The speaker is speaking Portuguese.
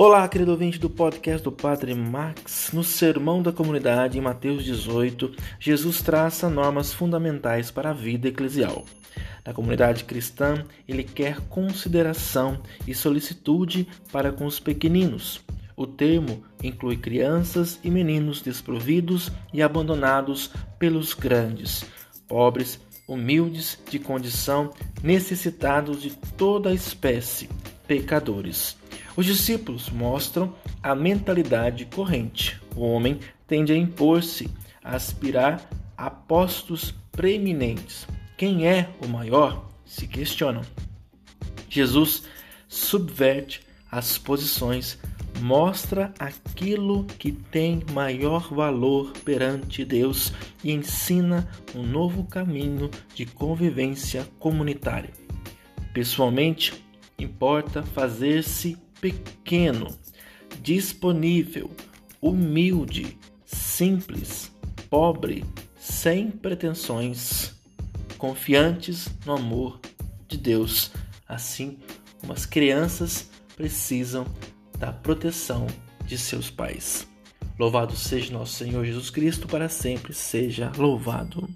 Olá, querido ouvinte do podcast do Padre Max. No Sermão da Comunidade, em Mateus 18, Jesus traça normas fundamentais para a vida eclesial. Na comunidade cristã, ele quer consideração e solicitude para com os pequeninos. O termo inclui crianças e meninos desprovidos e abandonados pelos grandes, pobres, humildes de condição, necessitados de toda a espécie, pecadores. Os discípulos mostram a mentalidade corrente. O homem tende a impor-se, a aspirar a postos preeminentes. Quem é o maior? Se questionam. Jesus subverte as posições, mostra aquilo que tem maior valor perante Deus e ensina um novo caminho de convivência comunitária. Pessoalmente, importa fazer-se pequeno, disponível, humilde, simples, pobre, sem pretensões, confiantes no amor de Deus, assim como as crianças precisam da proteção de seus pais. Louvado seja nosso Senhor Jesus Cristo, para sempre seja louvado.